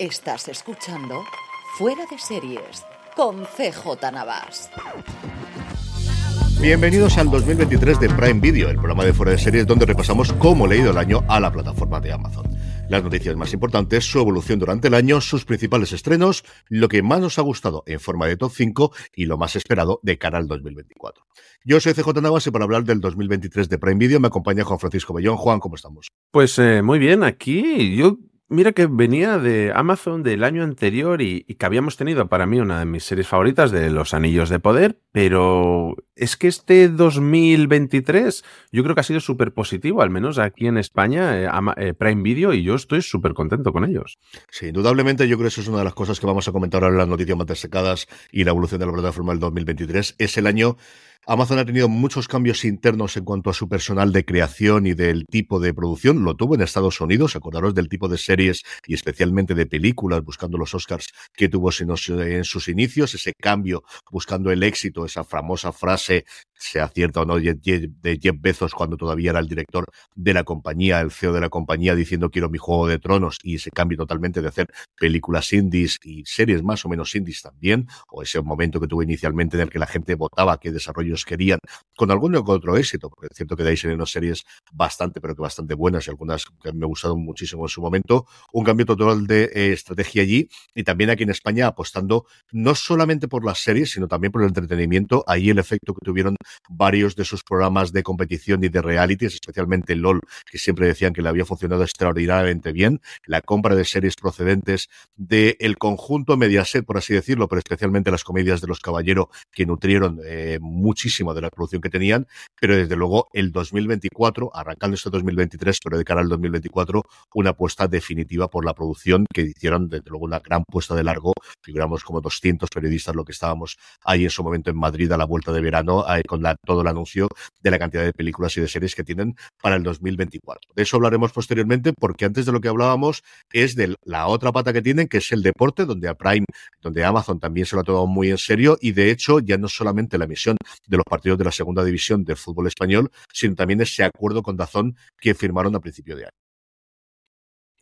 Estás escuchando Fuera de Series con CJ Navas. Bienvenidos al 2023 de Prime Video, el programa de Fuera de Series donde repasamos cómo le ha ido el año a la plataforma de Amazon. Las noticias más importantes, su evolución durante el año, sus principales estrenos, lo que más nos ha gustado en forma de top 5 y lo más esperado de cara al 2024. Yo soy CJ Navas y para hablar del 2023 de Prime Video me acompaña Juan Francisco Bellón. Juan, ¿cómo estamos? Pues eh, muy bien, aquí yo Mira que venía de Amazon del año anterior y, que habíamos tenido para mí una de mis series favoritas de Los Anillos de Poder, pero es que este 2023 yo creo que ha sido súper positivo, al menos aquí en España, eh, eh, Prime Video, y yo estoy súper contento con ellos. Sí, indudablemente yo creo que eso es una de las cosas que vamos a comentar ahora en las noticias más destacadas y la evolución de la plataforma del 2023. Es el año Amazon ha tenido muchos cambios internos en cuanto a su personal de creación y del tipo de producción. Lo tuvo en Estados Unidos, acordaros del tipo de series y especialmente de películas, buscando los Oscars que tuvo en sus inicios, ese cambio, buscando el éxito, esa famosa frase sea cierta o no, de Jeff Bezos cuando todavía era el director de la compañía, el CEO de la compañía, diciendo quiero mi juego de tronos y ese cambio totalmente de hacer películas indies y series más o menos indies también, o ese momento que tuvo inicialmente en el que la gente votaba qué desarrollos querían, con algún otro éxito, porque es cierto que de ahí salieron series bastante, pero que bastante buenas y algunas que me gustaron muchísimo en su momento, un cambio total de eh, estrategia allí y también aquí en España apostando no solamente por las series, sino también por el entretenimiento, ahí el efecto que tuvieron varios de sus programas de competición y de realities, especialmente LOL, que siempre decían que le había funcionado extraordinariamente bien, la compra de series procedentes del el conjunto Mediaset, por así decirlo, pero especialmente las comedias de los caballeros que nutrieron eh, muchísimo de la producción que tenían, pero desde luego el 2024, arrancando este 2023, pero de cara al 2024, una apuesta definitiva por la producción que hicieron, desde luego, una gran puesta de largo, figuramos como 200 periodistas lo que estábamos ahí en su momento en Madrid a la vuelta de verano, con todo el anuncio de la cantidad de películas y de series que tienen para el 2024. De eso hablaremos posteriormente porque antes de lo que hablábamos es de la otra pata que tienen, que es el deporte, donde Prime, donde Amazon también se lo ha tomado muy en serio y de hecho ya no solamente la emisión de los partidos de la segunda división del fútbol español, sino también ese acuerdo con Dazón que firmaron a principio de año.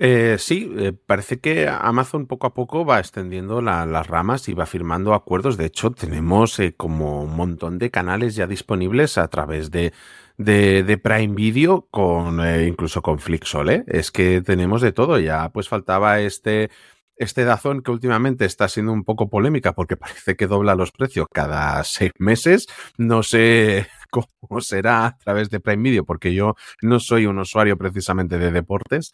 Eh, sí, eh, parece que Amazon poco a poco va extendiendo las ramas y va firmando acuerdos. De hecho, tenemos eh, como un montón de canales ya disponibles a través de, de, Prime Video, con incluso con Flixol. Es que tenemos de todo. Ya pues faltaba este este Dazón que últimamente está siendo un poco polémica porque parece que dobla los precios cada seis meses. No sé cómo será a través de Prime Video, porque yo no soy un usuario precisamente de deportes.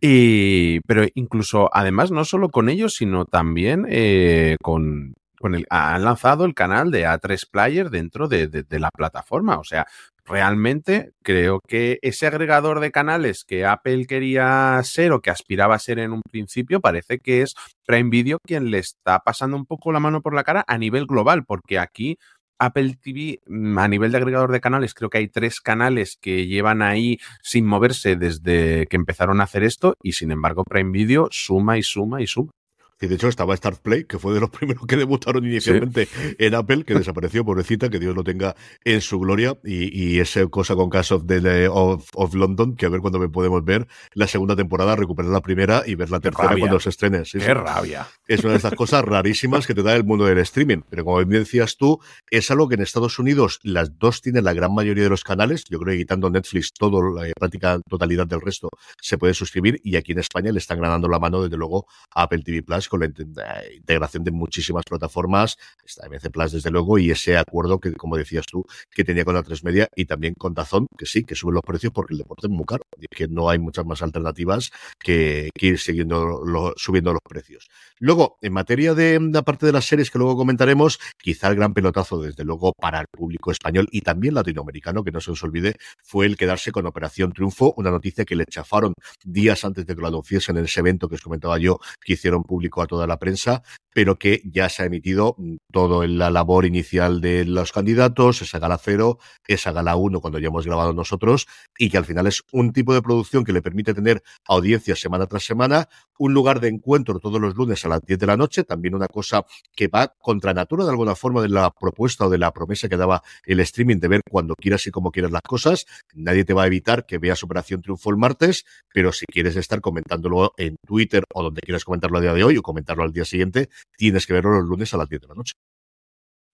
Y, pero incluso, además, no solo con ellos, sino también eh, con, con el, han lanzado el canal de A3 Player dentro de, de, la plataforma. O sea, realmente creo que ese agregador de canales que Apple quería ser o que aspiraba a ser en un principio, parece que es Prime Video quien le está pasando un poco la mano por la cara a nivel global, porque aquí Apple TV, mm, a nivel de agregador de canales, creo que hay tres canales que llevan ahí sin moverse desde que empezaron a hacer esto y sin embargo Prime Video suma y suma y suma. Y de hecho estaba Start Play, que fue de los primeros que debutaron inicialmente en Apple, que desapareció, pobrecita, que Dios lo tenga en su gloria. Y, y esa cosa con Cast of, the, of, of, London, que a ver cuándo podemos ver la segunda temporada, recuperar la primera y ver la tercera cuando se estrene. ¡Qué rabia! Es una de estas cosas rarísimas que te da el mundo del streaming. Pero como bien decías tú, es algo que en Estados Unidos las dos tienen la gran mayoría de los canales. Yo creo que quitando Netflix, todo, la práctica totalidad del resto se puede suscribir. Y aquí en España le están ganando la mano, desde luego, a Apple TV Plus con la integración de muchísimas plataformas, está MC Plus desde luego, y ese acuerdo que, como decías tú, que tenía con la 3 Media y también con Dazón, que sí, que sube los precios porque el deporte es muy caro, y que no hay muchas más alternativas que, ir siguiendo subiendo los precios. Luego, en materia de la parte de las series que luego comentaremos, quizá el gran pelotazo, desde luego, para el público español y también latinoamericano, que no se os olvide, fue el quedarse con Operación Triunfo, una noticia que le chafaron días antes de que lo anunciasen en ese evento que os comentaba yo, que hicieron público a toda la prensa, pero que ya se ha emitido mm, todo la labor inicial de los candidatos, esa gala cero, esa gala uno cuando ya hemos grabado nosotros, y que al final es un tipo de producción que le permite tener audiencias semana tras semana, un lugar de encuentro todos los lunes a las 10 de la noche, también una cosa que va contra natura de alguna forma de la propuesta o de la promesa que daba el streaming de ver cuando quieras y como quieras las cosas. Nadie te va a evitar que veas Operación Triunfo el martes, pero si quieres estar comentándolo en Twitter o donde quieras comentarlo a día de hoy comentarlo al día siguiente, tienes que verlo los lunes a las 10 de la noche.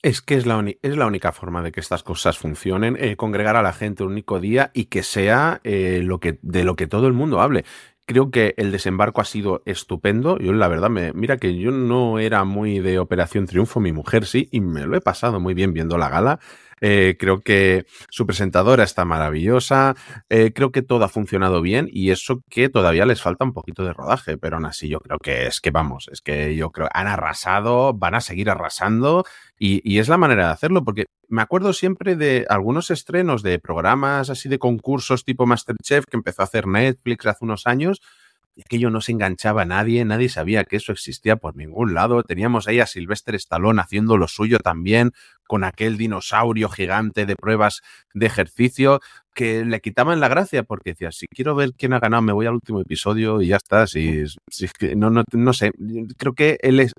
Es que es la, es la única forma de que estas cosas funcionen, eh, congregar a la gente un único día y que sea eh, lo que, de lo que todo el mundo hable. Creo que el desembarco ha sido estupendo. Yo, la verdad, me, mira que yo no era muy de Operación Triunfo, mi mujer sí, y me lo he pasado muy bien viendo la gala. Eh, creo que su presentadora está maravillosa. Eh, creo que todo ha funcionado bien y eso que todavía les falta un poquito de rodaje, pero aún así yo creo que es que vamos, es que yo creo han arrasado, van a seguir arrasando y, es la manera de hacerlo porque me acuerdo siempre de algunos estrenos de programas así de concursos tipo Masterchef que empezó a hacer Netflix hace unos años aquello no se enganchaba a nadie, nadie sabía que eso existía por ningún lado. Teníamos ahí a Sylvester Stallone haciendo lo suyo también, con aquel dinosaurio gigante de pruebas de ejercicio, que le quitaban la gracia, porque decía, si quiero ver quién ha ganado, me voy al último episodio y ya está. Si, si no, no, no sé, creo que él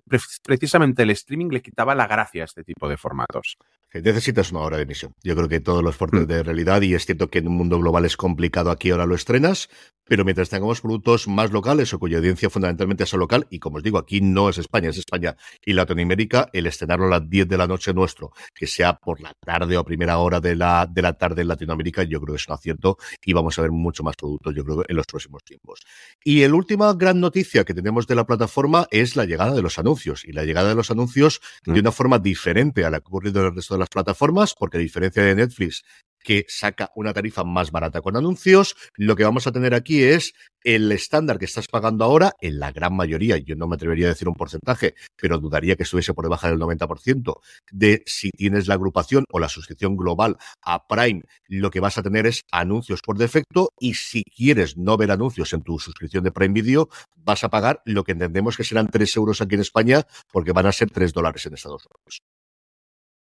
precisamente el streaming le quitaba la gracia a este tipo de formatos. Necesitas una hora de emisión. Yo creo que todos los fuertes mm. de realidad, y es cierto que en un mundo global es complicado, aquí ahora lo estrenas, pero mientras tengamos productos más locales o cuya audiencia fundamentalmente es local, y como os digo, aquí no es España, es España y Latinoamérica, el estrenarlo a las 10 de la noche nuestro, que sea por la tarde o a primera hora de la, de la tarde en Latinoamérica, yo creo que es un acierto y vamos a ver mucho más productos, yo creo, en los próximos tiempos. Y la última gran noticia que tenemos de la plataforma es la llegada de los anuncios, y la llegada de los anuncios de mm. una forma diferente a la que ha ocurrido en el resto de las plataformas, porque a diferencia de Netflix, que saca una tarifa más barata con anuncios. Lo que vamos a tener aquí es el estándar que estás pagando ahora, en la gran mayoría, yo no me atrevería a decir un porcentaje, pero dudaría que estuviese por debajo del 90%, de si tienes la agrupación o la suscripción global a Prime, lo que vas a tener es anuncios por defecto y si quieres no ver anuncios en tu suscripción de Prime Video, vas a pagar lo que entendemos que serán 3 euros aquí en España porque van a ser 3 dólares en Estados Unidos.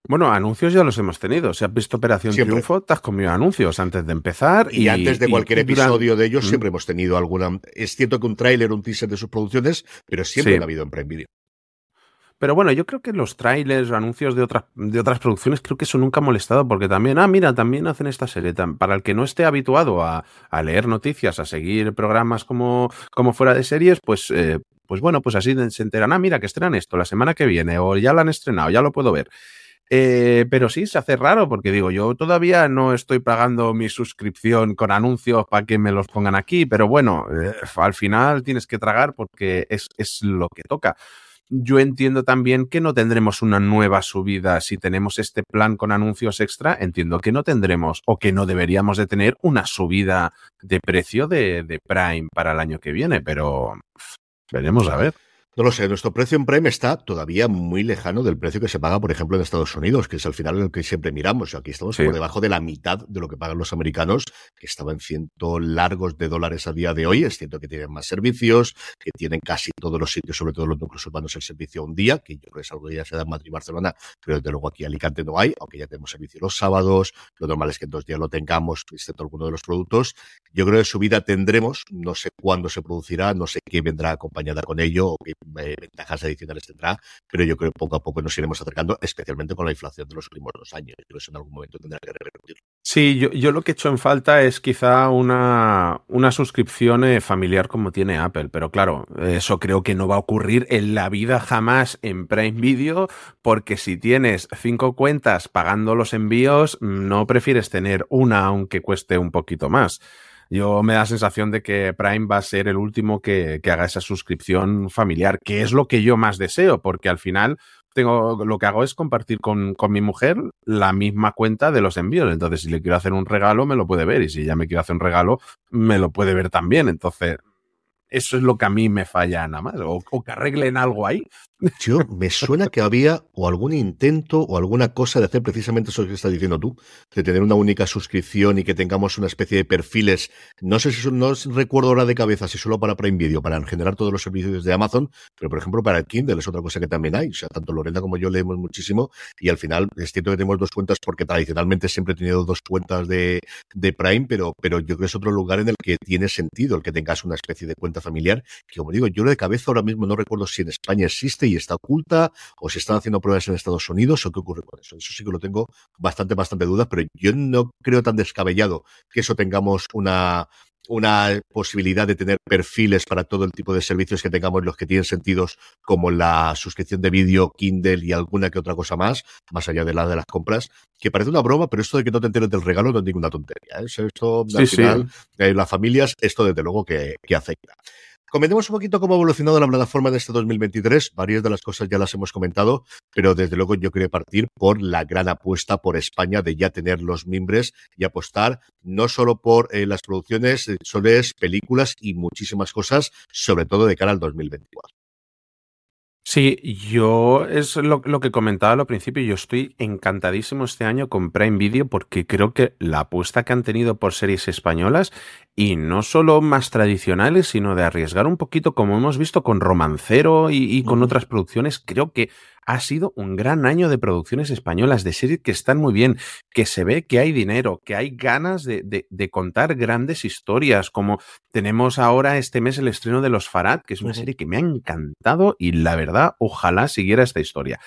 Bueno, anuncios ya los hemos tenido. Si has visto Operación Triunfo, te has comido anuncios antes de empezar. Y, antes de cualquier episodio de ellos, siempre hemos tenido alguna. Es cierto que un tráiler, un teaser de sus producciones, pero siempre ha habido en Prime Video. Pero bueno, yo creo que los trailers o anuncios de otras, de otras producciones creo que eso nunca ha molestado porque también, ah, mira, también hacen esta serie. Para el que no esté habituado a, leer noticias, a seguir programas como, como fuera de series, pues, eh, pues bueno, pues así se enteran, ah, mira, que estrenan esto la semana que viene o ya lo han estrenado, ya lo puedo ver. Eh, pero sí, se hace raro porque digo, yo todavía no estoy pagando mi suscripción con anuncios para que me los pongan aquí, pero bueno, eh, al final tienes que tragar porque es, es lo que toca. Yo entiendo también que no tendremos una nueva subida si tenemos este plan con anuncios extra. Entiendo que no tendremos o que no deberíamos de tener una subida de precio de, de Prime para el año que viene, pero veremos a ver. No lo sé, nuestro precio en Prime está todavía muy lejano del precio que se paga, por ejemplo, en Estados Unidos, que es al final el que siempre miramos. Aquí estamos por debajo de la mitad de lo que pagan los americanos, que estaban cientos largos de dólares a día de hoy. Es cierto que tienen más servicios, que tienen casi todos los sitios, sobre todo los núcleos urbanos, el servicio un día, que yo creo que es algo que ya se da en Madrid y Barcelona, pero desde luego aquí en Alicante no hay, aunque ya tenemos servicio los sábados. Lo normal es que en dos días lo tengamos, excepto alguno de los productos. Yo creo que su vida tendremos, no sé cuándo se producirá, no sé qué vendrá acompañada con ello o qué eh, ventajas adicionales tendrá, pero yo creo que poco a poco nos iremos acercando, especialmente con la inflación de los últimos dos años. Yo creo que eso en algún momento tendrá que repercutir. Sí, yo, lo que he hecho en falta es quizá una, una suscripción eh, familiar como tiene Apple, pero claro, eso creo que no va a ocurrir en la vida jamás en Prime Video, porque si tienes cinco cuentas pagando los envíos, no prefieres tener una aunque cueste un poquito más yo me da la sensación de que Prime va a ser el último que, haga esa suscripción familiar, que es lo que yo más deseo, porque al final tengo, lo que hago es compartir con, con, mi mujer la misma cuenta de los envíos. Entonces, si le quiero hacer un regalo, me lo puede ver. Y si ya me quiero hacer un regalo, me lo puede ver también. Entonces, eso es lo que a mí me falla nada más. O, que arreglen algo ahí Yo me suena que había o algún intento o alguna cosa de hacer precisamente eso que estás diciendo tú, de tener una única suscripción y que tengamos una especie de perfiles. No sé si no recuerdo ahora de cabeza si solo para Prime Video, para generar todos los servicios de Amazon, pero por ejemplo para Kindle es otra cosa que también hay. O sea, tanto Lorena como yo leemos muchísimo y al final es cierto que tenemos dos cuentas porque tradicionalmente siempre he tenido dos cuentas de, de Prime, pero, pero yo creo que es otro lugar en el que tiene sentido el que tengas una especie de cuenta familiar, que como digo, yo de cabeza ahora mismo no recuerdo si en España existe y está oculta, o si están haciendo pruebas en Estados Unidos, o qué ocurre con eso. Eso sí que lo tengo bastante, bastante dudas, pero yo no creo tan descabellado que eso tengamos una, una posibilidad de tener perfiles para todo el tipo de servicios que tengamos, los que tienen sentidos, como la suscripción de vídeo, Kindle y alguna que otra cosa más, más allá de la de las compras, que parece una broma, pero esto de que no te enteres del regalo no es ninguna tontería. ¿eh? Esto, al final, eh, las familias, esto desde luego que, que afecta. Comentemos un poquito cómo ha evolucionado la plataforma en este 2023. Varias de las cosas ya las hemos comentado, pero desde luego yo quería partir por la gran apuesta por España de ya tener los mimbres y apostar no solo por eh, las producciones, eh, soles, películas y muchísimas cosas, sobre todo de cara al 2024. Sí, yo es lo, lo, que comentaba al principio, yo estoy encantadísimo este año con Prime Video porque creo que la apuesta que han tenido por series españolas y no solo más tradicionales, sino de arriesgar un poquito como hemos visto con Romancero y, y con otras producciones, creo que ha sido un gran año de producciones españolas, de series que están muy bien, que se ve que hay dinero, que hay ganas de, de, de contar grandes historias, como tenemos ahora este mes el estreno de Los Farad, que es una serie que me ha encantado y la verdad, ojalá siguiera esta historia.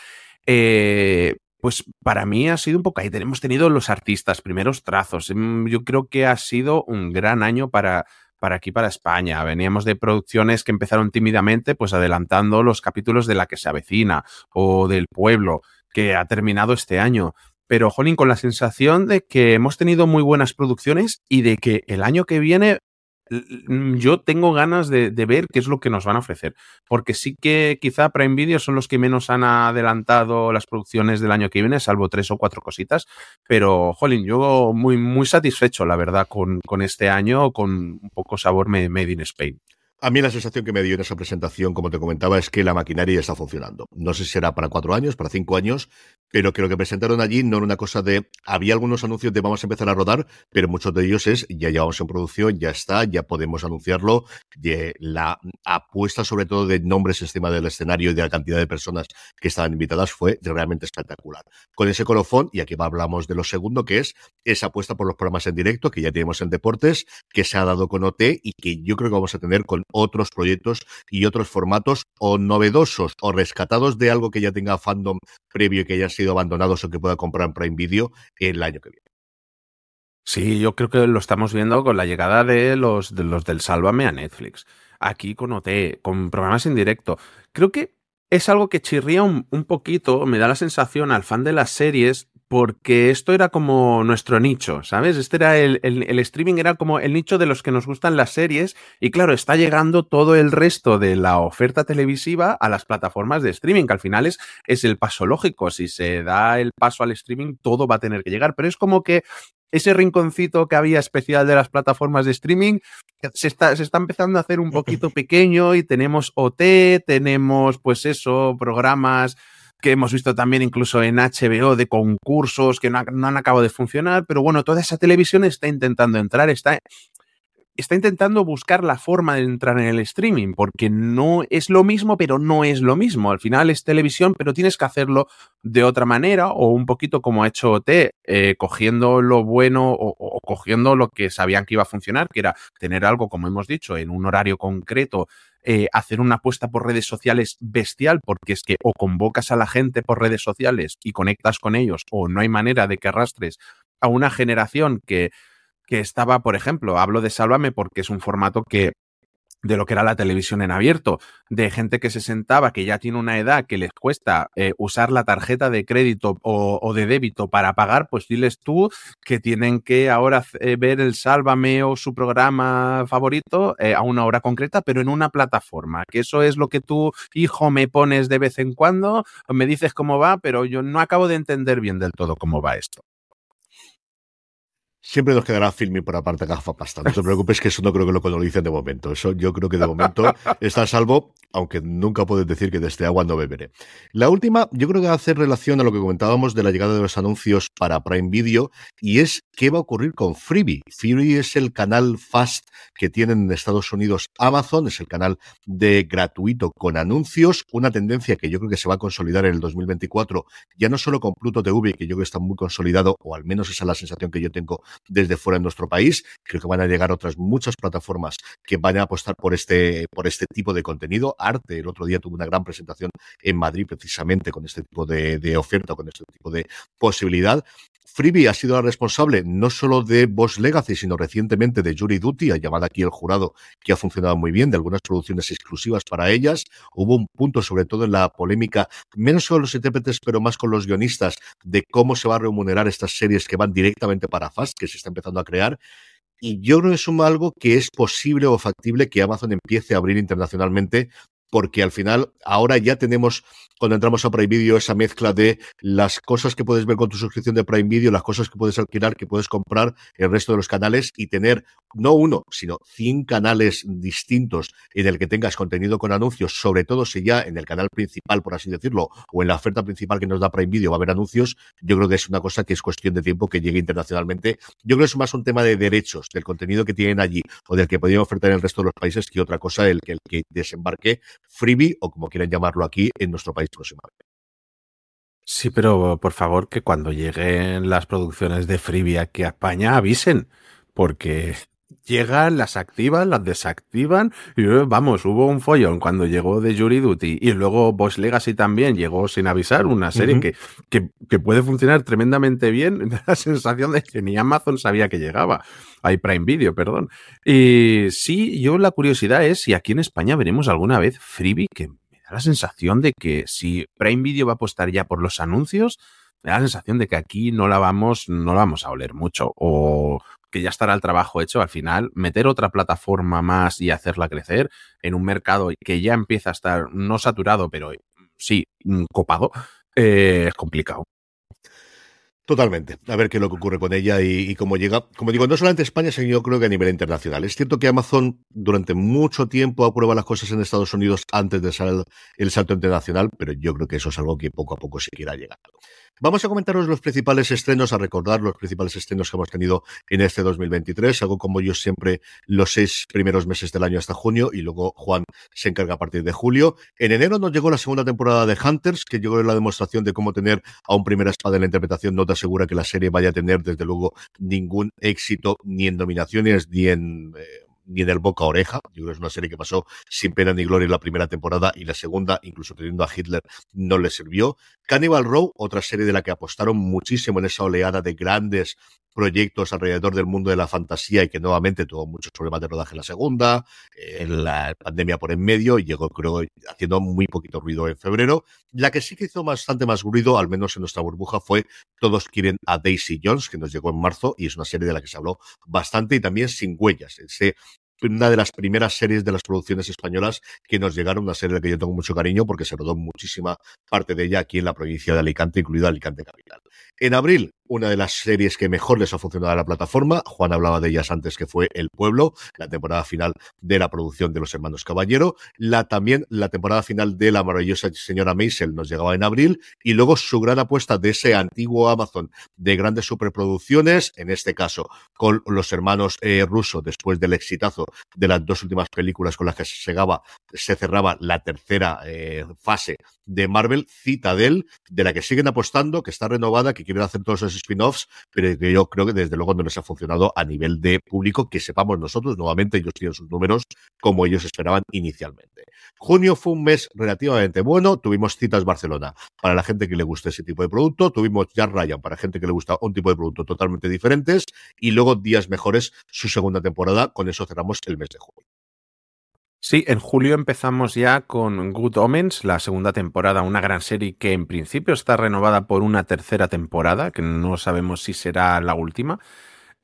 Eh, pues para mí ha sido un poco ahí. Tenemos tenido los artistas, primeros trazos. Mm, yo creo que ha sido un gran año para, para aquí, para España. Veníamos de producciones que empezaron tímidamente, pues adelantando los capítulos de La que se avecina o del pueblo, que ha terminado este año. Pero, Jolín, con la sensación de que hemos tenido muy buenas producciones y de que el año que viene yo tengo ganas de, de, ver qué es lo que nos van a ofrecer. Porque sí que quizá Prime Video son los que menos han adelantado las producciones del año que viene, salvo tres o cuatro cositas. Pero, jolín, yo muy, muy satisfecho, la verdad, con, con este año, con un poco sabor made in Spain. A mí la sensación que me dio en esa presentación, como te comentaba, es que la maquinaria está funcionando. No sé si será para cuatro años, para cinco años, pero que lo que presentaron allí no era una cosa de... Había algunos anuncios de vamos a empezar a rodar, pero muchos de ellos es ya llevamos en producción, ya está, ya podemos anunciarlo. La apuesta sobre todo de nombres encima del escenario y de la cantidad de personas que estaban invitadas fue realmente espectacular. Con ese colofón, y aquí hablamos de lo segundo, que es esa apuesta por los programas en directo que ya tenemos en deportes, que se ha dado con OT y que yo creo que vamos a tener con otros proyectos y otros formatos o novedosos o rescatados de algo que ya tenga fandom previo y que haya sido abandonados o que pueda comprar en Prime Video el año que viene. Sí, yo creo que lo estamos viendo con la llegada de los, de los del Sálvame a Netflix. Aquí con OT, con programas en directo. Creo que es algo que chirría un poquito, me da la sensación al fan de las series porque esto era como nuestro nicho, ¿sabes? Este era el, el, el, streaming era como el nicho de los que nos gustan las series y claro, está llegando todo el resto de la oferta televisiva a las plataformas de streaming, que al final es, es el paso lógico. Si se da el paso al streaming, todo va a tener que llegar, pero es como que ese rinconcito que había especial de las plataformas de streaming se está, se está empezando a hacer un poquito pequeño y tenemos OT, tenemos pues eso, programas que hemos visto también incluso en HBO de concursos que no, han acabado de funcionar, pero bueno, toda esa televisión está intentando entrar, está, está intentando buscar la forma de entrar en el streaming, porque no es lo mismo, pero no es lo mismo. Al final es televisión, pero tienes que hacerlo de otra manera o un poquito como ha hecho OT, eh, cogiendo lo bueno o, cogiendo lo que sabían que iba a funcionar, que era tener algo, como hemos dicho, en un horario concreto eh, hacer una apuesta por redes sociales bestial, porque es que o convocas a la gente por redes sociales y conectas con ellos, o no hay manera de que arrastres a una generación que, que estaba, por ejemplo, hablo de Sálvame porque es un formato que de lo que era la televisión en abierto, de gente que se sentaba, que ya tiene una edad que les cuesta eh, usar la tarjeta de crédito o, de débito para pagar, pues diles tú que tienen que ahora eh, ver el Sálvame o su programa favorito eh, a una hora concreta, pero en una plataforma, que eso es lo que tú, hijo, me pones de vez en cuando, me dices cómo va, pero yo no acabo de entender bien del todo cómo va esto. Siempre nos quedará filming por aparte gafa pasta. No te preocupes que eso no creo que lo colonicen de momento. Eso yo creo que de momento está a salvo, aunque nunca puedes decir que de este agua no beberé. La última, yo creo que hacer relación a lo que comentábamos de la llegada de los anuncios para Prime Video y es qué va a ocurrir con Freebie. Freebie es el canal Fast que tienen en Estados Unidos Amazon, es el canal de gratuito con anuncios, una tendencia que yo creo que se va a consolidar en el 2024, ya no solo con Pluto TV, que yo creo que está muy consolidado, o al menos esa es la sensación que yo tengo desde fuera de nuestro país. Creo que van a llegar otras muchas plataformas que van a apostar por este, por este tipo de contenido. Arte, el otro día tuvo una gran presentación en Madrid precisamente con este tipo de, de oferta, con este tipo de posibilidad. Freebie ha sido la responsable no solo de Boss Legacy, sino recientemente de Jury Duty, ha llamado aquí el jurado, que ha funcionado muy bien, de algunas producciones exclusivas para ellas. Hubo un punto, sobre todo en la polémica, menos con los intérpretes, pero más con los guionistas, de cómo se va a remunerar estas series que van directamente para Fast, que se está empezando a crear. Y yo creo que es algo que es posible o factible que Amazon empiece a abrir internacionalmente porque al final ahora ya tenemos, cuando entramos a Prime Video, esa mezcla de las cosas que puedes ver con tu suscripción de Prime Video, las cosas que puedes alquilar, que puedes comprar el resto de los canales y tener no uno, sino 100 canales distintos en el que tengas contenido con anuncios, sobre todo si ya en el canal principal, por así decirlo, o en la oferta principal que nos da Prime Video va a haber anuncios, yo creo que es una cosa que es cuestión de tiempo que llegue internacionalmente. Yo creo que es más un tema de derechos, del contenido que tienen allí o del que podrían ofertar en el resto de los países que otra cosa el que, el que desembarque freebie o como quieran llamarlo aquí en nuestro país próximamente. Sí, pero por favor que cuando lleguen las producciones de freebie aquí a España avisen, porque llegan, las activan, las desactivan y eh, vamos, hubo un follón cuando llegó de Jury Duty y luego Boss Legacy también llegó sin avisar, una serie que, que, que, puede funcionar tremendamente bien, la sensación de que ni Amazon sabía que llegaba. Hay Prime Video, perdón. Y sí, yo la curiosidad es si aquí en España veremos alguna vez Freebie, que me da la sensación de que si Prime Video va a apostar ya por los anuncios, me da la sensación de que aquí no la vamos, no la vamos a oler mucho. O que ya estará el trabajo hecho. Al final, meter otra plataforma más y hacerla crecer en un mercado que ya empieza a estar no saturado, pero sí copado, eh, es complicado. Totalmente. A ver qué es lo que ocurre con ella y, cómo llega. Como digo, no solamente España, sino yo creo que a nivel internacional. Es cierto que Amazon durante mucho tiempo aprueba las cosas en Estados Unidos antes de el salto internacional, pero yo creo que eso es algo que poco a poco se quiera llegar. Vamos a comentaros los principales estrenos, a recordar los principales estrenos que hemos tenido en este 2023, algo como yo siempre los seis primeros meses del año hasta junio y luego Juan se encarga a partir de julio. En enero nos llegó la segunda temporada de Hunters, que llegó la demostración de cómo tener a un primera espada en la interpretación no te asegura que la serie vaya a tener desde luego ningún éxito ni en dominaciones ni en... Eh, ni en el boca a oreja. Yo creo que es una serie que pasó sin pena ni gloria en la primera temporada y la segunda, incluso teniendo a Hitler, no le sirvió. Cannibal Row, otra serie de la que apostaron muchísimo en esa oleada de grandes proyectos alrededor del mundo de la fantasía y que nuevamente tuvo muchos problemas de rodaje en la segunda, en la pandemia por en medio y llegó creo haciendo muy poquito ruido en febrero. La que sí que hizo bastante más ruido, al menos en nuestra burbuja, fue Todos quieren a Daisy Jones, que nos llegó en marzo y es una serie de la que se habló bastante y también Sin Huellas, ese una de las primeras series de las producciones españolas que nos llegaron, una serie de la que yo tengo mucho cariño porque se rodó muchísima parte de ella aquí en la provincia de Alicante, incluida Alicante Capital. En abril, una de las series que mejor les ha funcionado a la plataforma, Juan hablaba de ellas antes, que fue El Pueblo, la temporada final de la producción de Los Hermanos Caballero, la también la temporada final de la maravillosa señora Maisel nos llegaba en abril, y luego su gran apuesta de ese antiguo Amazon de grandes superproducciones, en este caso con los hermanos eh, rusos, después del exitazo de las dos últimas películas con las que se cerraba la tercera eh, fase de Marvel, Citadel, de la que siguen apostando, que está renovada, que quieren hacer todos esos spin-offs, pero que yo creo que desde luego no les ha funcionado a nivel de público, que sepamos nosotros, nuevamente ellos tienen sus números como ellos esperaban inicialmente. Junio fue un mes relativamente bueno, tuvimos citas Barcelona para la gente que le gusta ese tipo de producto, tuvimos ya Ryan para gente que le gusta un tipo de producto totalmente diferentes y luego Días Mejores, su segunda temporada, con eso cerramos el mes de junio. Sí, en julio empezamos ya con Good Omens, la segunda temporada, una gran serie que en principio está renovada por una tercera temporada, que no sabemos si será la última.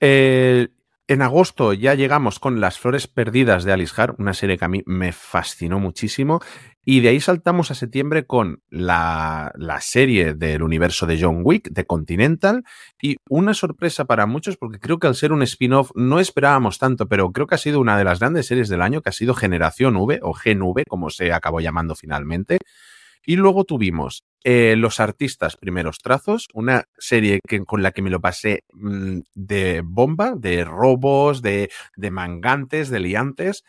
Eh, En agosto ya llegamos con Las Flores Perdidas de Alice una serie que a mí me fascinó muchísimo. Y de ahí saltamos a septiembre con la, la, serie del universo de John Wick, de Continental, y una sorpresa para muchos, porque creo que al ser un spin-off no esperábamos tanto, pero creo que ha sido una de las grandes series del año, que ha sido Generación V, o Gen V, como se acabó llamando finalmente. Y luego tuvimos eh, Los Artistas Primeros Trazos, una serie que, con la que me lo pasé mmm, de bomba, de robos, de, de mangantes, de liantes.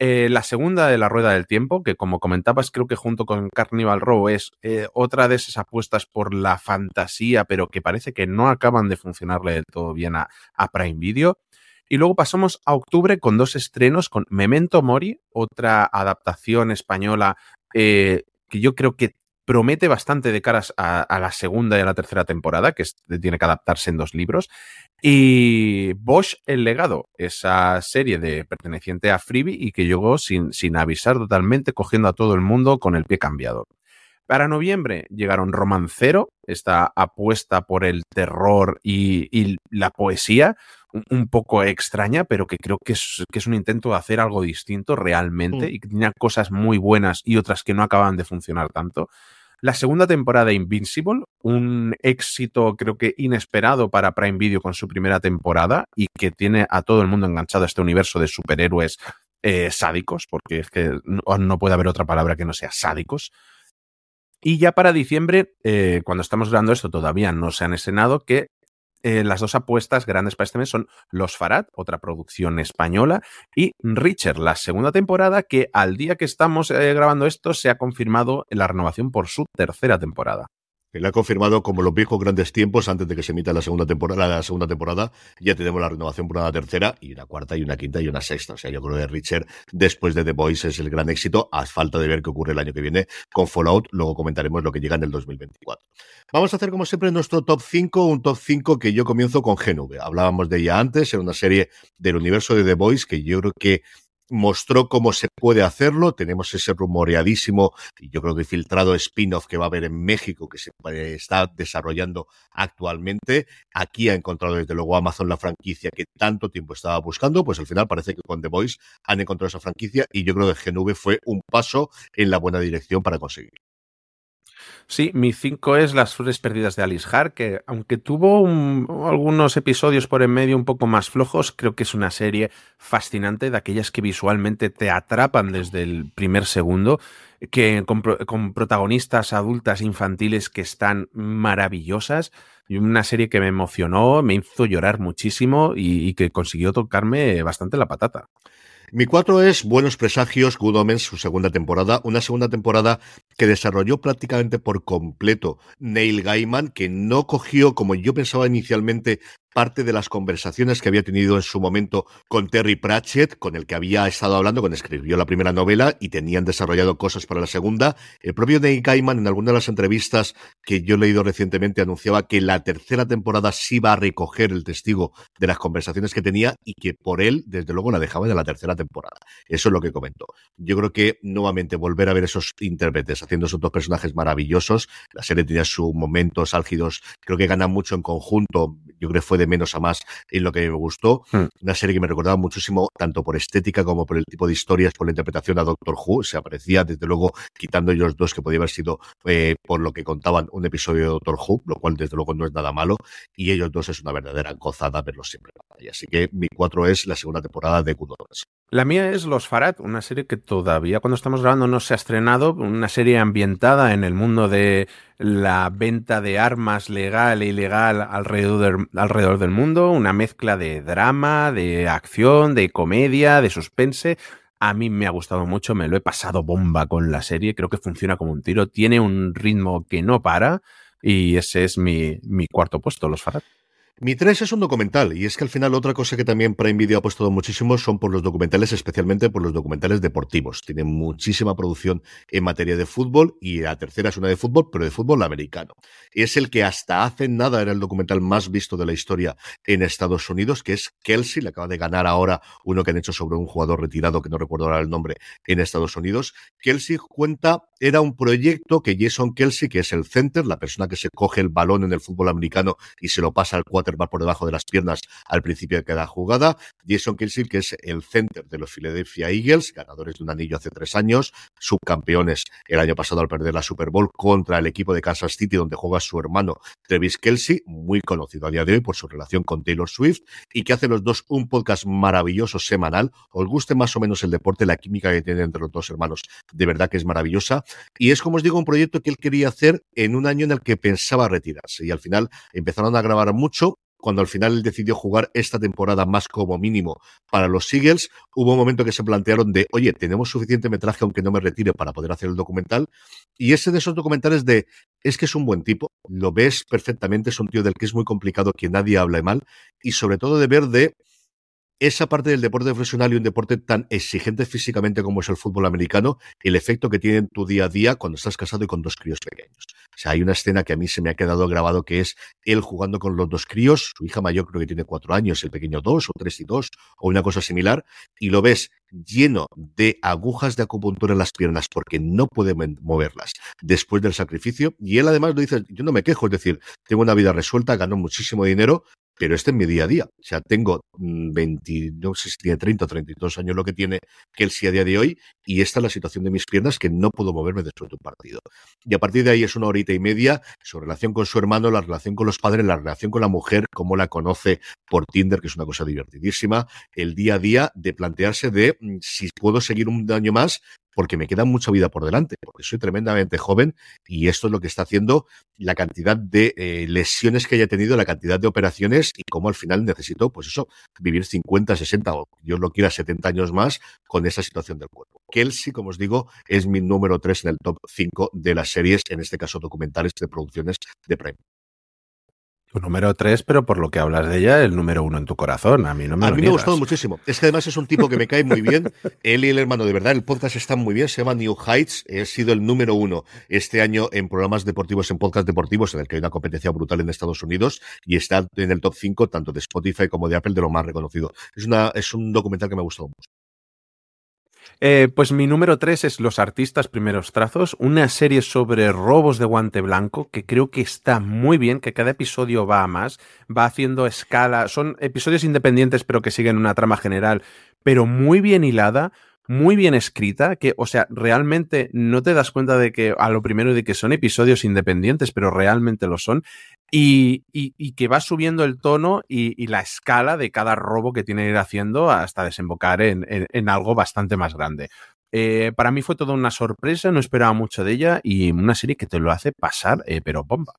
Eh, la segunda de la Rueda del Tiempo, que como comentabas, creo que junto con Carnival Row es eh, otra de esas apuestas por la fantasía, pero que parece que no acaban de funcionarle del todo bien a, a Prime Video. Y luego pasamos a octubre con dos estrenos, con Memento Mori, otra adaptación española eh, que yo creo que promete bastante de caras a, a, la segunda y a la tercera temporada, que tiene que adaptarse en dos libros. Y Bosch El Legado, esa serie de perteneciente a Freebie y que llegó sin, sin avisar totalmente, cogiendo a todo el mundo con el pie cambiado. Para noviembre llegaron Romancero, esta apuesta por el terror y, y la poesía, un, un, poco extraña, pero que creo que es, que es, un intento de hacer algo distinto realmente mm. y que tenía cosas muy buenas y otras que no acaban de funcionar tanto. La segunda temporada de Invincible, un éxito creo que inesperado para Prime Video con su primera temporada y que tiene a todo el mundo enganchado a este universo de superhéroes eh, sádicos, porque es que no, no puede haber otra palabra que no sea sádicos. Y ya para diciembre, eh, cuando estamos grabando esto, todavía no se han estrenado, que eh, las dos apuestas grandes para este mes son Los Farad, otra producción española, y Richard, la segunda temporada, que al día que estamos eh, grabando esto se ha confirmado la renovación por su tercera temporada. Él ha confirmado como los viejos grandes tiempos antes de que se emita la segunda temporada, la segunda temporada, ya tenemos la renovación por una tercera y una cuarta y una quinta y una sexta. O sea, yo creo que Richard, después de The Voice, es el gran éxito, a falta de ver qué ocurre el año que viene con Fallout. Luego comentaremos lo que llega en el 2024. Vamos a hacer, como siempre, nuestro top 5, un top 5 que yo comienzo con GNV. Hablábamos de ella antes, era una serie del universo de The Voice que yo creo que mostró cómo se puede hacerlo. Tenemos ese rumoreadísimo y yo creo que filtrado spin-off que va a haber en México que se está desarrollando actualmente. Aquí ha encontrado desde luego Amazon la franquicia que tanto tiempo estaba buscando. Pues al final parece que con The Voice han encontrado esa franquicia y yo creo que GNV fue un paso en la buena dirección para conseguirlo. Sí, mi 5 es Las Flores Perdidas de Alice Hart, que aunque tuvo un, algunos episodios por en medio un poco más flojos, creo que es una serie fascinante, de aquellas que visualmente te atrapan desde el primer segundo, que con, con protagonistas adultas infantiles que están maravillosas, y una serie que me emocionó, me hizo llorar muchísimo y, y que consiguió tocarme bastante la patata. Mi cuatro es Buenos Presagios, Good Omens, su segunda temporada. Una segunda temporada que desarrolló prácticamente por completo Neil Gaiman, que no cogió, como yo pensaba inicialmente, parte de las conversaciones que había tenido en su momento con Terry Pratchett, con el que había estado hablando cuando escribió la primera novela y tenían desarrollado cosas para la segunda. El propio Neil Gaiman, en alguna de las entrevistas que yo he leído recientemente, anunciaba que la tercera temporada sí va a recoger el testigo de las conversaciones que tenía y que por él, desde luego, la dejaba de la tercera temporada. Eso es lo que comentó. Yo creo que nuevamente volver a ver esos intérpretes haciendo esos dos personajes maravillosos. La serie tenía sus momentos álgidos, creo que ganan mucho en conjunto. Yo creo que fue de menos a más en lo que me gustó. Hmm. Una serie que me recordaba muchísimo, tanto por estética como por el tipo de historias, por la interpretación a Doctor Who. Se aparecía, desde luego, quitando ellos dos, que podía haber sido, eh, por lo que contaban, un episodio de Doctor Who, lo cual, desde luego, no es nada malo. Y ellos dos es una verdadera gozada verlos siempre en pantalla. Así que mi cuatro es la segunda temporada de Good. La mía es Los Farad, una serie que todavía cuando estamos grabando no se ha estrenado, una serie ambientada en el mundo de la venta de armas legal e ilegal alrededor, de, alrededor del mundo, una mezcla de drama, de acción, de comedia, de suspense. A mí me ha gustado mucho, me lo he pasado bomba con la serie, creo que funciona como un tiro, tiene un ritmo que no para y ese es mi, mi cuarto puesto, Los Farad. Mi 3 es un documental, y es que al final otra cosa que también Prime Video ha puesto muchísimo son por los documentales, especialmente por los documentales deportivos. Tienen muchísima producción en materia de fútbol, y la tercera es una de fútbol, pero de fútbol americano. Es el que hasta hace nada era el documental más visto de la historia en Estados Unidos, que es Kelsey, le acaba de ganar ahora uno que han hecho sobre un jugador retirado, que no recuerdo ahora el nombre, en Estados Unidos. Kelsey cuenta era un proyecto que Jason Kelsey, que es el center, la persona que se coge el balón en el fútbol americano y se lo pasa al quarterback por debajo de las piernas al principio de cada jugada. Jason Kelsey, que es el center de los Philadelphia Eagles, ganadores de un anillo hace tres años, subcampeones el año pasado al perder la Super Bowl contra el equipo de Kansas City, donde juega su hermano Travis Kelsey, muy conocido a día de hoy por su relación con Taylor Swift, y que hace los dos un podcast maravilloso semanal. Os guste más o menos el deporte, la química que tiene entre los dos hermanos, de verdad que es maravillosa. Y es, como os digo, un proyecto que él quería hacer en un año en el que pensaba retirarse. Y al final empezaron a grabar mucho cuando al final él decidió jugar esta temporada más como mínimo para los Eagles, hubo un momento que se plantearon de, oye, tenemos suficiente metraje aunque no me retire para poder hacer el documental. Y ese de esos documentales de, es que es un buen tipo, lo ves perfectamente, es un tío del que es muy complicado que nadie hable mal, y sobre todo de ver de esa parte del deporte profesional y un deporte tan exigente físicamente como es el fútbol americano, el efecto que tiene en tu día a día cuando estás casado y con dos críos pequeños. O sea, hay una escena que a mí se me ha quedado grabado que es él jugando con los dos críos, su hija mayor creo que tiene cuatro años, el pequeño dos o tres y dos, o una cosa similar, y lo ves lleno de agujas de acupuntura en las piernas porque no puede moverlas después del sacrificio, y él además lo dice, yo no me quejo, es decir, tengo una vida resuelta, gano muchísimo dinero, pero este es mi día a día. O sea, tengo 20, mm, no sé si tiene 30 o 32 años lo que tiene sí a día de hoy, y esta es la situación de mis piernas que no puedo moverme después de un partido. Y a partir de ahí es una horita y media, su relación con su hermano, la relación con los padres, la relación con la mujer, cómo la conoce por Tinder, que es una cosa divertidísima, el día a día de plantearse de mm, si puedo seguir un año más, porque me queda mucha vida por delante, porque soy tremendamente joven y esto es lo que está haciendo la cantidad de eh, lesiones que haya tenido, la cantidad de operaciones y cómo al final necesito, pues eso, vivir 50, 60 o yo lo quiera 70 años más con esa situación del cuerpo. Kelsey, como os digo, es mi número 3 en el top 5 de las series, en este caso documentales de producciones de Prime número tres, pero por lo que hablas de ella, el número uno en tu corazón. A mí no me A mí me ha gustado muchísimo. Es que además es un tipo que me cae muy bien. Él y el hermano, de verdad, el podcast está muy bien. Se llama New Heights. He sido el número uno este año en programas deportivos, en podcast deportivos, en el que hay una competencia brutal en Estados Unidos y está en el top 5 tanto de Spotify como de Apple de lo más reconocido. Es, una, es un documental que me ha gustado mucho. Eh, pues mi número 3 es Los Artistas Primeros Trazos, una serie sobre robos de guante blanco que creo que está muy bien, que cada episodio va a más, va haciendo escala, son episodios independientes pero que siguen una trama general, pero muy bien hilada, muy bien escrita, que, o sea, realmente no te das cuenta de que, a lo primero, de que son episodios independientes, pero realmente lo son, y, y, que va subiendo el tono y, la escala de cada robo que tiene que ir haciendo hasta desembocar en, en, algo bastante más grande. Eh, para mí fue toda una sorpresa, no esperaba mucho de ella y una serie que te lo hace pasar, eh, pero bomba.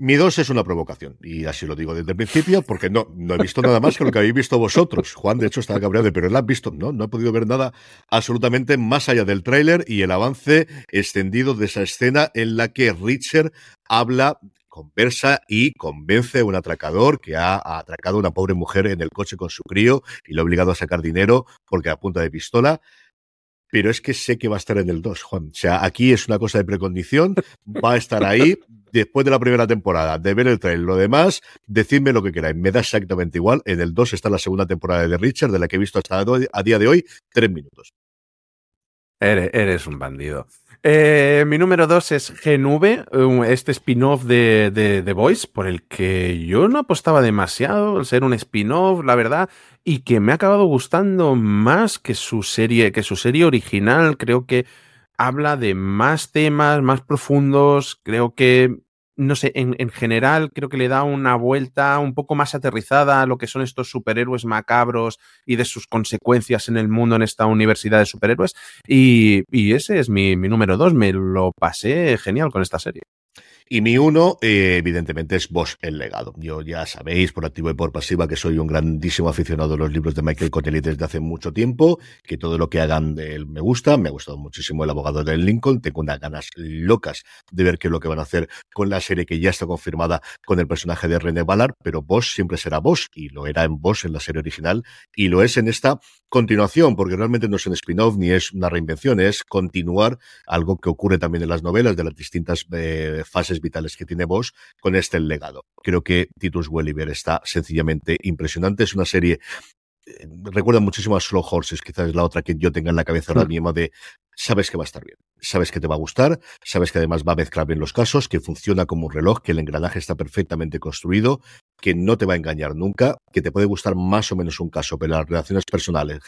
Mi dos es una provocación, y así lo digo desde el principio, porque no, no he visto nada más que lo que habéis visto vosotros. Juan, de hecho, está cabreado, pero él ha visto, no, no he podido ver nada absolutamente más allá del tráiler y el avance extendido de esa escena en la que Richard habla conversa y convence a un atracador que ha atracado a una pobre mujer en el coche con su crío y lo ha obligado a sacar dinero porque a punta de pistola pero es que sé que va a estar en el 2, Juan. O sea, aquí es una cosa de precondición, va a estar ahí después de la primera temporada, de ver el. Lo demás, decidme lo que queráis, me da exactamente igual. En el 2 está la segunda temporada de Richard, de la que he visto hasta a día de hoy, tres minutos. Eres, un bandido. Eh, mi número dos es GNV, este spin-off de, de The Voice, por el que yo no apostaba demasiado, al ser un spin-off, la verdad, y que me ha acabado gustando más que su serie, que su serie original. Creo que habla de más temas, más profundos. Creo que no sé, en, en, general creo que le da una vuelta un poco más aterrizada a lo que son estos superhéroes macabros y de sus consecuencias en el mundo en esta universidad de superhéroes. Y, y ese es mi, mi número dos. Me lo pasé genial con esta serie. Y mi uno, eh, evidentemente, es Bosch el legado. Yo ya sabéis, por activo y por pasiva, que soy un grandísimo aficionado a los libros de Michael Connelly desde hace mucho tiempo, que todo lo que hagan de él me gusta. Me ha gustado muchísimo el abogado de Lincoln. Tengo unas ganas locas de ver qué es lo que van a hacer con la serie que ya está confirmada con el personaje de René Ballard, pero Bosch siempre será Bosch, y lo era en Bosch en la serie original, y lo es en esta continuación, porque realmente no es un spin-off ni es una reinvención, es continuar algo que ocurre también en las novelas de las distintas eh, fases vitales que tiene Bosch con este legado. Creo que Titus Welliver está sencillamente impresionante. Es una serie recuerda muchísimo a Slow Horses, quizás es la otra que yo tenga en la cabeza ahora mismo de sabes que va a estar bien, sabes que te va a gustar, sabes que además va a mezclar bien los casos, que funciona como un reloj, que el engranaje está perfectamente construido, que no te va a engañar nunca, que te puede gustar más o menos un caso, pero las relaciones personales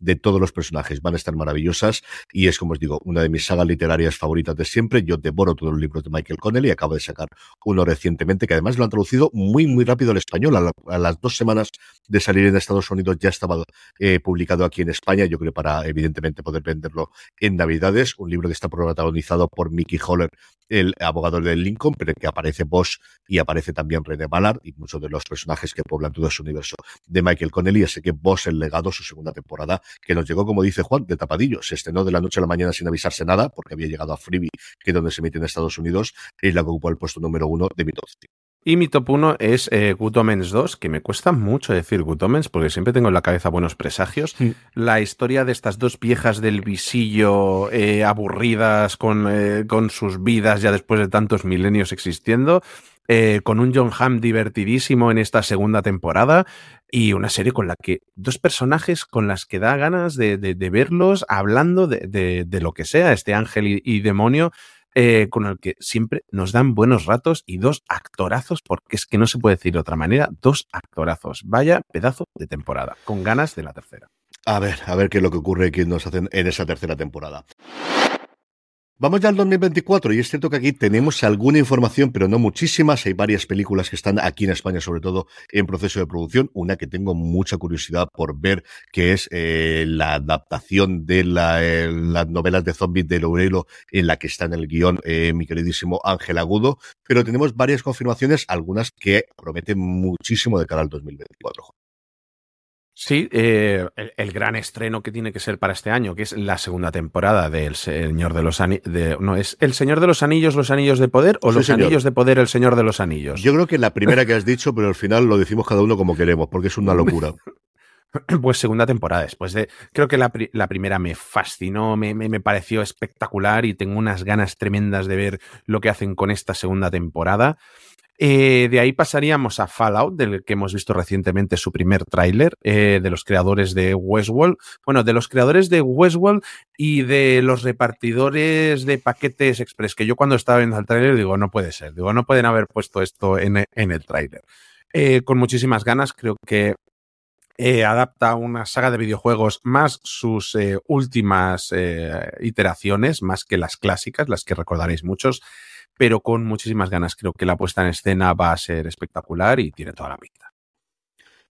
de todos los personajes van a estar maravillosas y es como os digo, una de mis sagas literarias favoritas de siempre. Yo devoro todos los libros de Michael Connelly, acabo de sacar uno recientemente que además lo han traducido muy muy rápido al español. A, las dos semanas de salir en Estados Unidos ya estaba eh, publicado aquí en España, yo creo para evidentemente poder venderlo en Navidades, un libro que está protagonizado por Mickey Holler, el abogado de Lincoln, pero que aparece Bosch y aparece también René Ballard y de los personajes que poblan todo ese universo de Michael Connelly. Así que Boss, el legado, su segunda temporada, que nos llegó, como dice Juan, de tapadillo. Se estrenó de la noche a la mañana sin avisarse nada, porque había llegado a Freebie, que es donde se emite en Estados Unidos, y la que ocupó el puesto número uno de mi top y mi top 1 es eh, Good Omens 2, que me cuesta mucho decir Good Omens porque siempre tengo en la cabeza buenos presagios. La historia de estas dos viejas del visillo eh, aburridas con, eh, con sus vidas ya después de tantos milenios existiendo, eh, con un John Hamm divertidísimo en esta segunda temporada y una serie con la que dos personajes con las que da ganas de, verlos hablando de, lo que sea, este ángel y, demonio. Eh, con el que siempre nos dan buenos ratos y dos actorazos, porque es que no se puede decir de otra manera, dos actorazos. Vaya pedazo de temporada, con ganas de la tercera. A ver, a ver qué es lo que ocurre y nos hacen en esa tercera temporada. Vamos ya al 2024 y es cierto que aquí tenemos alguna información, pero no muchísimas. Hay varias películas que están aquí en España, sobre todo en proceso de producción. Una que tengo mucha curiosidad por ver, que es eh, la adaptación de eh, las novelas de zombies de Laurelo, en la que está en el guion eh, mi queridísimo Ángel Agudo. Pero tenemos varias confirmaciones, algunas que prometen muchísimo de cara al 2024. Sí, eh, el, gran estreno que tiene que ser para este año, que es la segunda temporada del Señor de los Anillos. no, ¿es El Señor de los Anillos, los Anillos de Poder o los Anillos de Poder, el Señor de los Anillos? Yo creo que la primera que has dicho, pero al final lo decimos cada uno como queremos, porque es una locura. Pues segunda temporada, después de. Creo que la, primera me fascinó, me, me, pareció espectacular y tengo unas ganas tremendas de ver lo que hacen con esta segunda temporada. Eh, de ahí pasaríamos a Fallout, del que hemos visto recientemente su primer tráiler, eh, de los creadores de Westworld. Bueno, de los creadores de Westworld y de los repartidores de paquetes express, que yo cuando estaba viendo el tráiler digo, no puede ser, digo, no pueden haber puesto esto en, el tráiler. Eh, con muchísimas ganas, creo que adapta una saga de videojuegos más sus últimas iteraciones, más que las clásicas, las que recordaréis muchos pero con muchísimas ganas. Creo que la puesta en escena va a ser espectacular y tiene toda la pinta.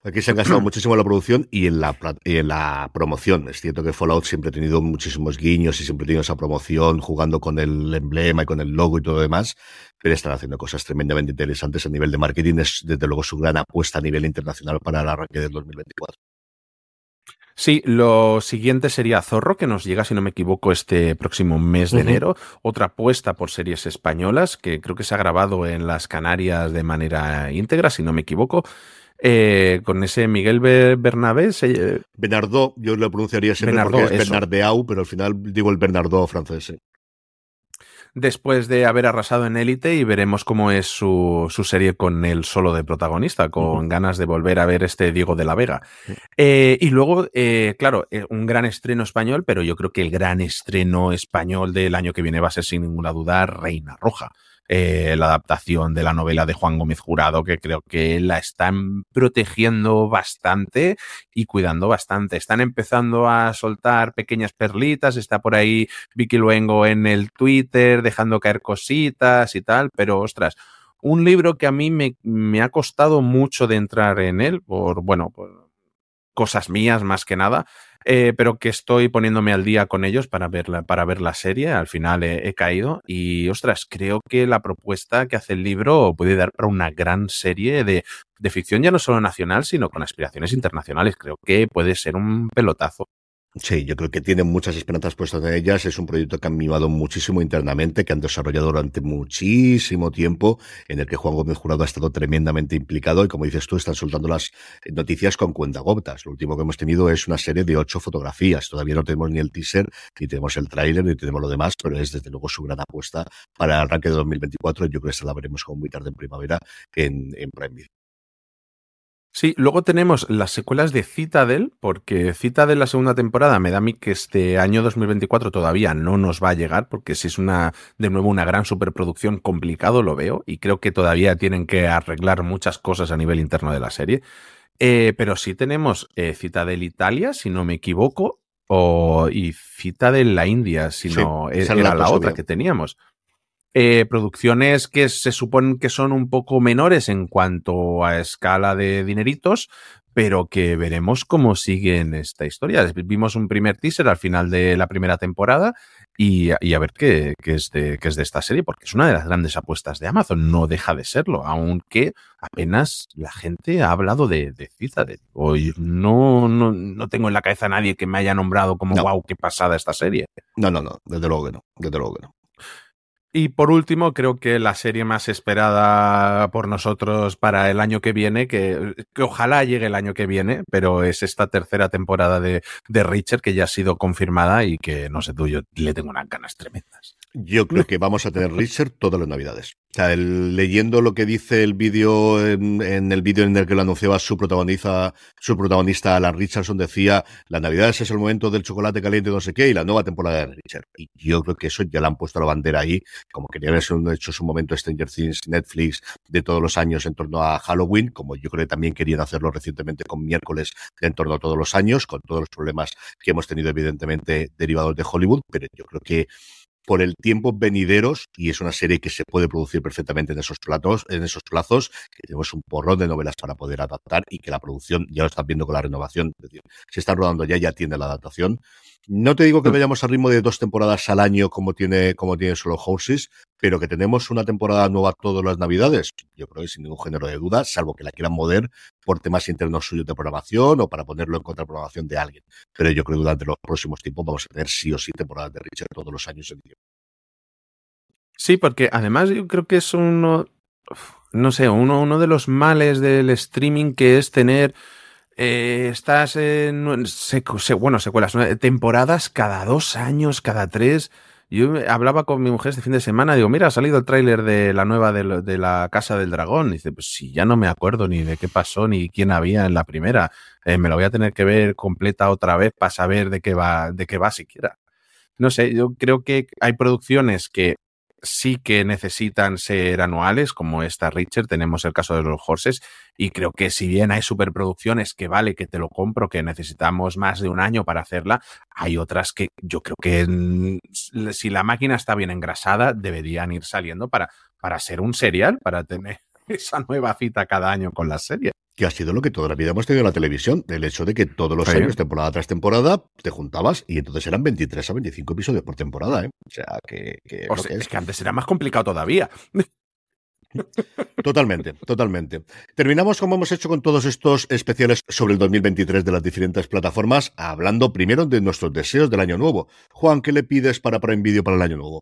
Aquí se han gastado muchísimo en la producción y en la, en la promoción. Es cierto que Fallout siempre ha tenido muchísimos guiños y siempre ha tenido esa promoción, jugando con el emblema y con el logo y todo lo demás, pero están haciendo cosas tremendamente interesantes a nivel de marketing. Es desde luego su gran apuesta a nivel internacional para el arranque del 2024. Sí, lo siguiente sería Zorro, que nos llega, si no me equivoco, este próximo mes de enero. Otra apuesta por series españolas, que creo que se ha grabado en las Canarias de manera íntegra, si no me equivoco. Eh, con ese Miguel Bernabé. Se... Bernardo, yo lo pronunciaría siempre porque es Bernardeau, pero al final digo el Bernardo francés después de haber arrasado en Élite y veremos cómo es su, serie con el solo de protagonista, con ganas de volver a ver este Diego de la Vega. Eh, y luego, eh, claro, eh, un gran estreno español, pero yo creo que el gran estreno español del año que viene va a ser sin ninguna duda Reina Roja. Eh, la adaptación de la novela de Juan Gómez Jurado, que creo que la están protegiendo bastante y cuidando bastante. Están empezando a soltar pequeñas perlitas, está por ahí Vicky Luengo en el Twitter dejando caer cositas y tal, pero ostras, un libro que a mí me, me ha costado mucho de entrar en él, por, bueno, por cosas mías más que nada, eh, pero que estoy poniéndome al día con ellos para ver la, para ver la serie. Al final he, caído y, ostras, creo que la propuesta que hace el libro puede dar para una gran serie de, de ficción, ya no solo nacional, sino con aspiraciones internacionales. Creo que puede ser un pelotazo. Sí, yo creo que tienen muchas esperanzas puestas en ellas. Es un proyecto que han mimado muchísimo internamente, que han desarrollado durante muchísimo tiempo, en el que Juan Gómez Jurado ha estado tremendamente implicado y, como dices tú, están soltando las noticias con cuentagotas. Lo último que hemos tenido es una serie de ocho fotografías. Todavía no tenemos ni el teaser, ni tenemos el tráiler, ni tenemos lo demás, pero es desde luego su gran apuesta para el arranque de 2024. Yo creo que esta la veremos como muy tarde en primavera en, en Prime. Sí, luego tenemos las secuelas de Citadel, porque Citadel la segunda temporada me da a mí que este año 2024 todavía no nos va a llegar, porque si es una, de nuevo, una gran superproducción, complicado lo veo, y creo que todavía tienen que arreglar muchas cosas a nivel interno de la serie. Eh, pero sí tenemos eh, Citadel Italia, si no me equivoco, o, y Citadel la India, si no era la, la otra que teníamos. Eh, producciones que se suponen que son un poco menores en cuanto a escala de dineritos, pero que veremos cómo siguen esta historia. Vimos un primer teaser al final de la primera temporada y, a ver qué, es de, qué es de esta serie, porque es una de las grandes apuestas de Amazon, no deja de serlo, aunque apenas la gente ha hablado de, de Citadel. Hoy no, no, no, tengo en la cabeza a nadie que me haya nombrado como, wow, qué pasada esta serie. No, no, no, desde luego que no, desde luego que no. Y por último, creo que la serie más esperada por nosotros para el año que viene, que, ojalá llegue el año que viene, pero es esta tercera temporada de, de Richard que ya ha sido confirmada y que, no sé tú, yo le tengo unas ganas tremendas. Yo creo que vamos a tener Richard todas las navidades. O sea, leyendo lo que dice el vídeo, en, el vídeo en el que lo anunciaba su protagonista, su protagonista Alan Richardson, decía, las navidades es el momento del chocolate caliente, no sé qué, y la nueva temporada de Richard. Y yo creo que eso ya le han puesto la bandera ahí, como querían haber hecho su momento Stranger Things, Netflix, de todos los años en torno a Halloween, como yo creo que también querían hacerlo recientemente con miércoles en torno a todos los años, con todos los problemas que hemos tenido evidentemente derivados de Hollywood, pero yo creo que por el tiempo venideros y es una serie que se puede producir perfectamente en esos platos, en esos plazos, que tenemos un porrón de novelas para poder adaptar y que la producción ya lo están viendo con la renovación, es decir, se está rodando ya, ya tiene la adaptación. No te digo que mm. vayamos al ritmo de dos temporadas al año como tiene, como tiene solo Houses, pero que tenemos una temporada nueva todas las navidades, yo creo que sin ningún género de duda, salvo que la quieran mover por temas internos suyos de programación o para ponerlo en contraprogramación de alguien. Pero yo creo que durante los próximos tiempos vamos a tener sí o sí temporadas de Richard todos los años en Sí, porque además yo creo que es uno, no sé, uno, uno de los males del streaming que es tener eh, estas, bueno, secuelas, temporadas cada dos años, cada tres. Yo hablaba con mi mujer este fin de semana, digo, mira, ha salido el tráiler de la nueva de, la Casa del Dragón. Y dice, pues si ya no me acuerdo ni de qué pasó ni quién había en la primera. Eh, me lo voy a tener que ver completa otra vez para saber de qué va, de qué va siquiera. No sé, yo creo que hay producciones que sí que necesitan ser anuales, como esta Richard, tenemos el caso de los Horses, y creo que si bien hay superproducciones que vale que te lo compro, que necesitamos más de un año para hacerla, hay otras que yo creo que si la máquina está bien engrasada, deberían ir saliendo para, para ser un serial, para tener esa nueva cita cada año con la serie que ha sido lo que toda la vida hemos tenido en la televisión, el hecho de que todos los años, temporada tras temporada, te juntabas y entonces eran 23 a 25 episodios por temporada, ¿eh? O sea, que... es. que antes era más complicado todavía. Totalmente, totalmente. Terminamos como hemos hecho con todos estos especiales sobre el 2023 de las diferentes plataformas, hablando primero de nuestros deseos del año nuevo. Juan, ¿qué le pides para Prime Video para el año nuevo?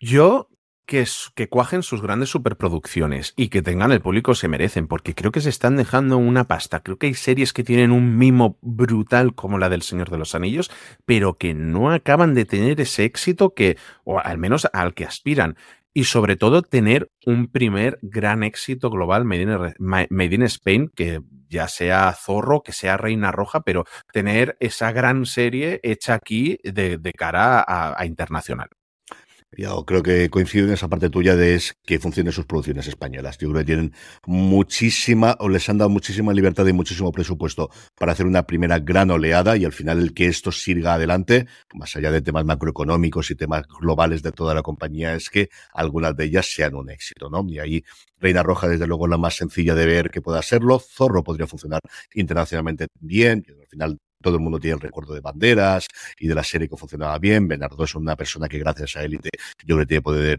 Yo que, que cuajen sus grandes superproducciones y que tengan el público se merecen, porque creo que se están dejando una pasta. Creo que hay series que tienen un mimo brutal como la del Señor de los Anillos, pero que no acaban de tener ese éxito que, o al menos al que aspiran. Y sobre todo tener un primer gran éxito global made in, Spain, que ya sea Zorro, que sea Reina Roja, pero tener esa gran serie hecha aquí de, cara a internacional. Yo creo que coincido en esa parte tuya de es que funcionen sus producciones españolas. Yo creo que tienen muchísima, o les han dado muchísima libertad y muchísimo presupuesto para hacer una primera gran oleada y al final el que esto siga adelante, más allá de temas macroeconómicos y temas globales de toda la compañía, es que algunas de ellas sean un éxito, ¿no? Y ahí Reina Roja, desde luego, la más sencilla de ver que pueda serlo. Zorro podría funcionar internacionalmente bien. Al final todo el mundo tiene el recuerdo de Banderas y de la serie que funcionaba bien. Bernardo es una persona que gracias a Élite yo creo que tiene poder,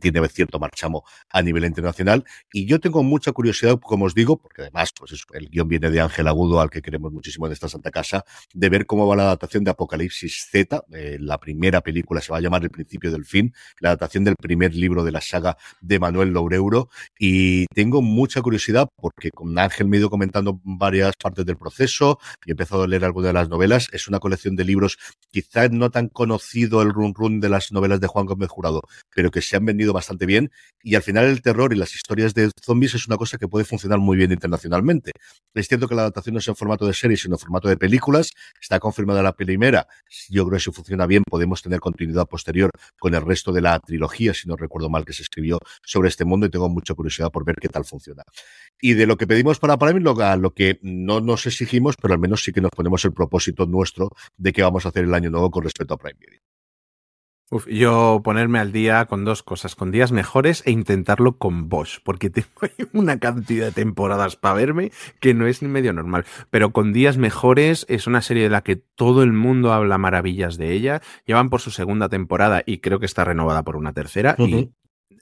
tiene cierto marchamo a nivel internacional. Y yo tengo mucha curiosidad, como os digo, porque además pues el guion viene de Ángel Agudo, al que queremos muchísimo en esta Santa Casa, de ver cómo va la adaptación de Apocalipsis Z. Eh, la primera película se va a llamar El principio del fin, la adaptación del primer libro de la saga de Manuel Loureuro. Y tengo mucha curiosidad porque con Ángel me he ido comentando varias partes del proceso y he empezado a leer leer alguna de las novelas. Es una colección de libros, quizás no tan conocido el run run de las novelas de Juan Gómez Jurado, pero que se han vendido bastante bien. Y al final el terror y las historias de zombies es una cosa que puede funcionar muy bien internacionalmente. Es cierto que la adaptación no es en formato de serie, sino en formato de películas. Está confirmada la primera. Yo creo que si funciona bien podemos tener continuidad posterior con el resto de la trilogía, si no recuerdo mal, que se escribió sobre este mundo y tengo mucha curiosidad por ver qué tal funciona. Y de lo que pedimos para Prime, lo, lo que no nos exigimos, pero al menos sí que nos ponemos el propósito nuestro de qué vamos a hacer el año nuevo con respecto a Prime Video. Uf, yo ponerme al día con dos cosas, con días mejores e intentarlo con Bosch, porque tengo una cantidad de temporadas para verme que no es ni medio normal. Pero con días mejores es una serie de la que todo el mundo habla maravillas de ella. Llevan por su segunda temporada y creo que está renovada por una tercera. Y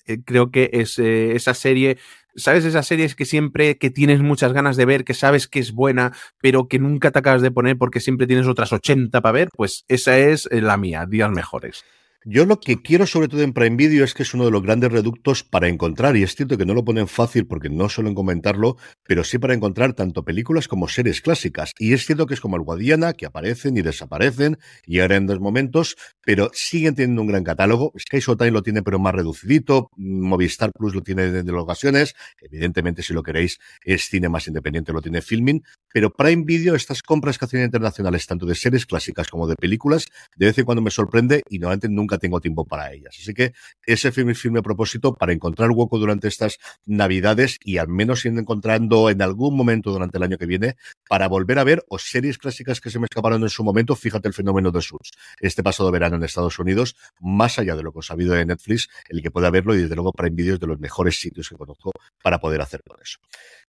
eh, creo que es eh, esa serie ¿Sabes esas series que siempre que tienes muchas ganas de ver, que sabes que es buena, pero que nunca te acabas de poner porque siempre tienes otras 80 para ver? Pues esa es eh, la mía, días mejores. Yo lo que quiero sobre todo en Prime Video es que es uno de los grandes reductos para encontrar, y es cierto que no lo ponen fácil porque no suelen comentarlo, pero sí para encontrar tanto películas como series clásicas. Y es cierto que es como el Guadiana, que aparecen y desaparecen, y ahora en dos momentos, pero siguen teniendo un gran catálogo. Sky Showtime lo tiene pero más reducidito, Movistar Plus lo tiene de ocasiones, evidentemente si lo queréis es cine más independiente, lo tiene Filming, pero Prime Video, estas compras que hacen internacionales, tanto de series clásicas como de películas, de vez en cuando me sorprende y normalmente nunca tengo tiempo para ellas. Así que ese firme, firme propósito para encontrar hueco durante estas navidades y al menos ir encontrando en algún momento durante el año que viene para volver a ver o series clásicas que se me escaparon en su momento. Fíjate el fenómeno de Suits este pasado verano en Estados Unidos, más allá de lo que os ha habido de Netflix, el que pueda verlo y desde luego para Video de los mejores sitios que conozco para poder hacer todo eso.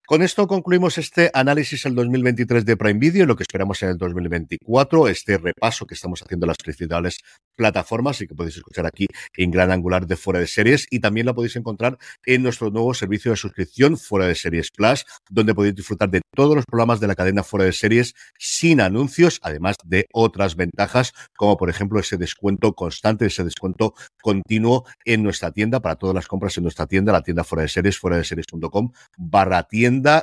Con esto concluimos este análisis del 2023 de Prime Video, lo que esperamos en el 2024, este repaso que estamos haciendo en las principales plataformas y que podéis escuchar aquí en Gran Angular de Fuera de Series. Y también la podéis encontrar en nuestro nuevo servicio de suscripción Fuera de Series Plus, donde podéis disfrutar de todos los programas de la cadena Fuera de Series sin anuncios, además de otras ventajas, como por ejemplo ese descuento constante, ese descuento continuo en nuestra tienda para todas las compras en nuestra tienda, la tienda Fuera de Series, fuera de series.com barra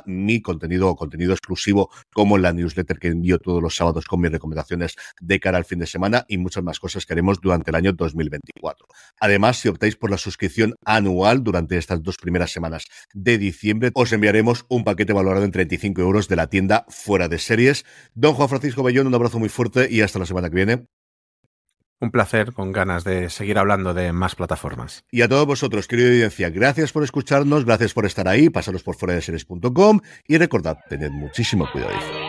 mi contenido o contenido exclusivo como la newsletter que envío todos los sábados con mis recomendaciones de cara al fin de semana y muchas más cosas que haremos durante el año 2024. Además, si optáis por la suscripción anual durante estas dos primeras semanas de diciembre, os enviaremos un paquete valorado en 35 euros de la tienda fuera de series. Don Juan Francisco Bellón, un abrazo muy fuerte y hasta la semana que viene. Un placer, con ganas de seguir hablando de más plataformas. Y a todos vosotros, querida audiencia, gracias por escucharnos, gracias por estar ahí, pasaros por fuera de series.com y recordad, tened muchísimo cuidado.